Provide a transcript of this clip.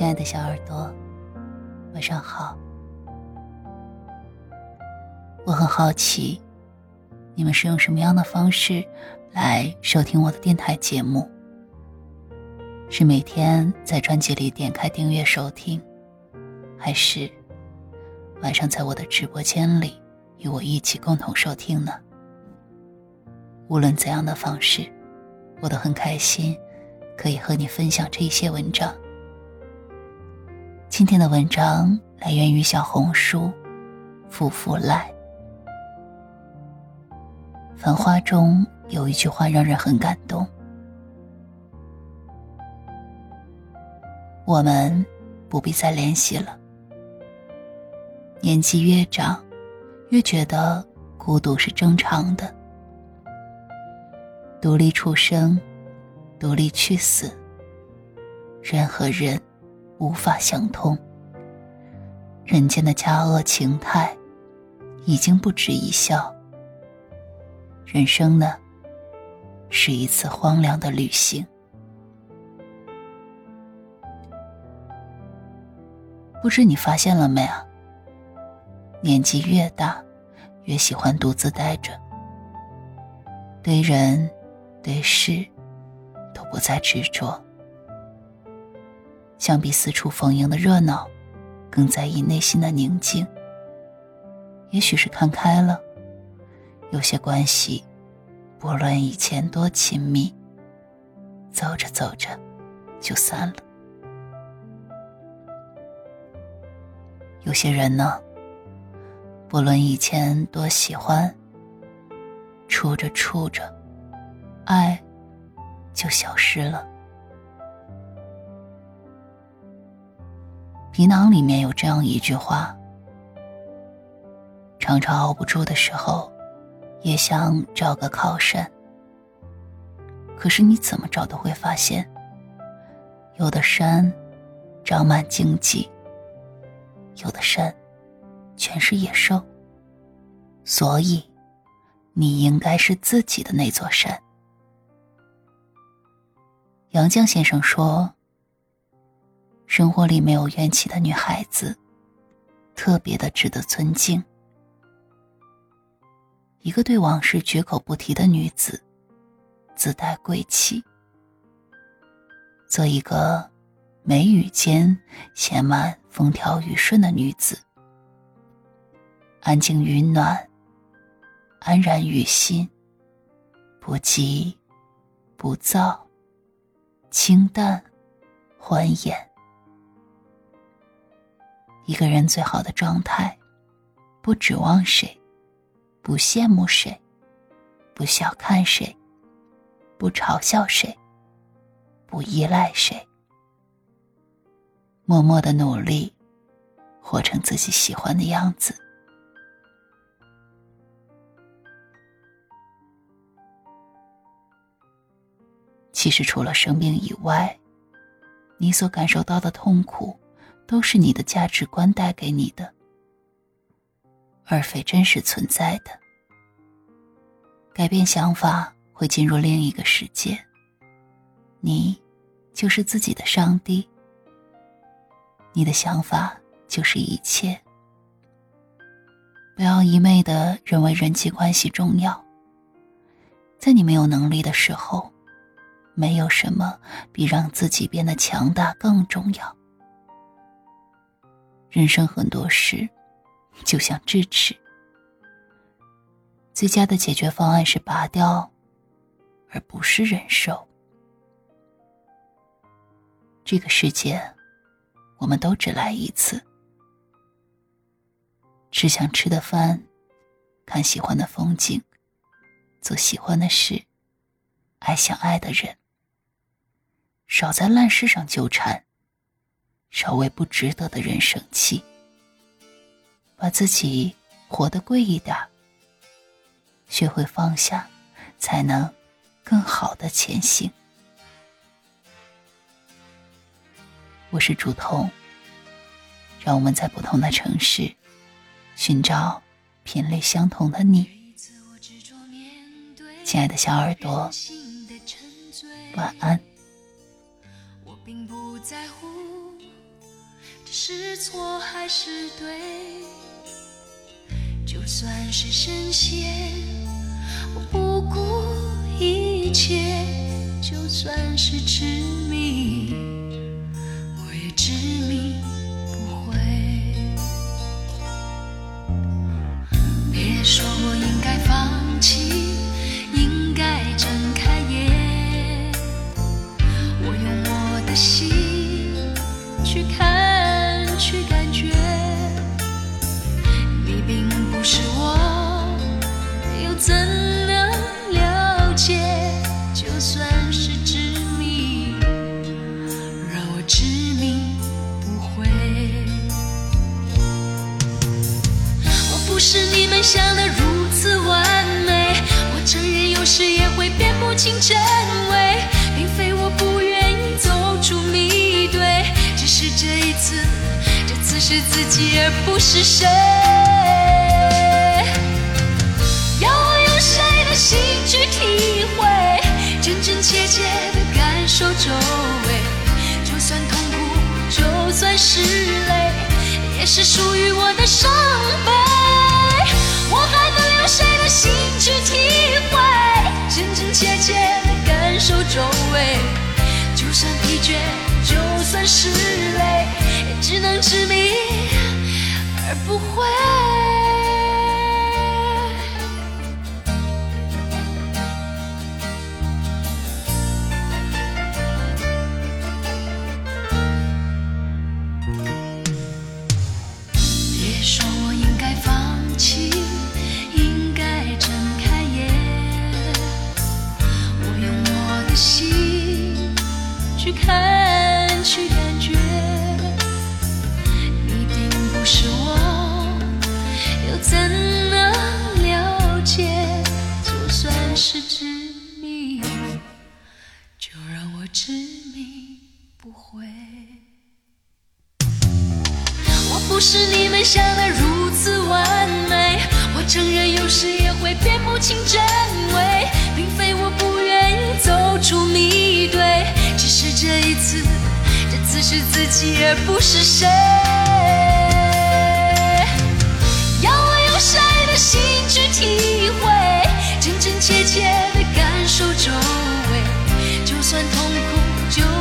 亲爱的小耳朵，晚上好。我很好奇，你们是用什么样的方式来收听我的电台节目？是每天在专辑里点开订阅收听，还是晚上在我的直播间里与我一起共同收听呢？无论怎样的方式，我都很开心，可以和你分享这一些文章。今天的文章来源于小红书“付付赖”。繁花中有一句话让人很感动：我们不必再联系了。年纪越长，越觉得孤独是正常的。独立出生，独立去死。任何人。无法相通，人间的佳恶情态已经不值一笑。人生呢，是一次荒凉的旅行。不知你发现了没啊？年纪越大，越喜欢独自待着，对人、对事都不再执着。相比四处逢迎的热闹，更在意内心的宁静。也许是看开了，有些关系，不论以前多亲密，走着走着就散了。有些人呢，不论以前多喜欢，处着处着，爱就消失了。皮囊里面有这样一句话：常常熬不住的时候，也想找个靠山。可是你怎么找都会发现，有的山长满荆棘，有的山全是野兽。所以，你应该是自己的那座山。杨绛先生说。生活里没有怨气的女孩子，特别的值得尊敬。一个对往事绝口不提的女子，自带贵气；做一个眉宇间写满风调雨顺的女子，安静云暖，安然于心，不急不躁，清淡欢颜。一个人最好的状态，不指望谁，不羡慕谁，不小看谁，不嘲笑谁，不依赖谁，默默的努力，活成自己喜欢的样子。其实，除了生病以外，你所感受到的痛苦。都是你的价值观带给你的，而非真实存在的。改变想法会进入另一个世界，你就是自己的上帝。你的想法就是一切。不要一昧的认为人际关系重要，在你没有能力的时候，没有什么比让自己变得强大更重要。人生很多事，就像智齿，最佳的解决方案是拔掉，而不是忍受。这个世界，我们都只来一次。吃想吃的饭，看喜欢的风景，做喜欢的事，爱想爱的人。少在烂事上纠缠。少为不值得的人生气，把自己活得贵一点，学会放下，才能更好的前行。我是竹筒，让我们在不同的城市寻找频率相同的你。亲爱的小耳朵，晚安并不在乎。是错还是对？就算是神仙，我不顾一切；就算是执迷，我也执迷是自己，而不是谁。要我用谁的心去体会，真真切切的感受周围。就算痛苦，就算是泪，也是属于我的伤悲。我还能用谁的心去体会，真真切切的感受周围。就算疲倦，就算是累，只能执迷而不悔。别说我应该放弃应该睁开眼我用我的心去看不会，我不是你们想的如此完美，我承认有时也会辨不清真伪，并非我不愿意走出迷堆，只是这一次，这次是自己而不是谁。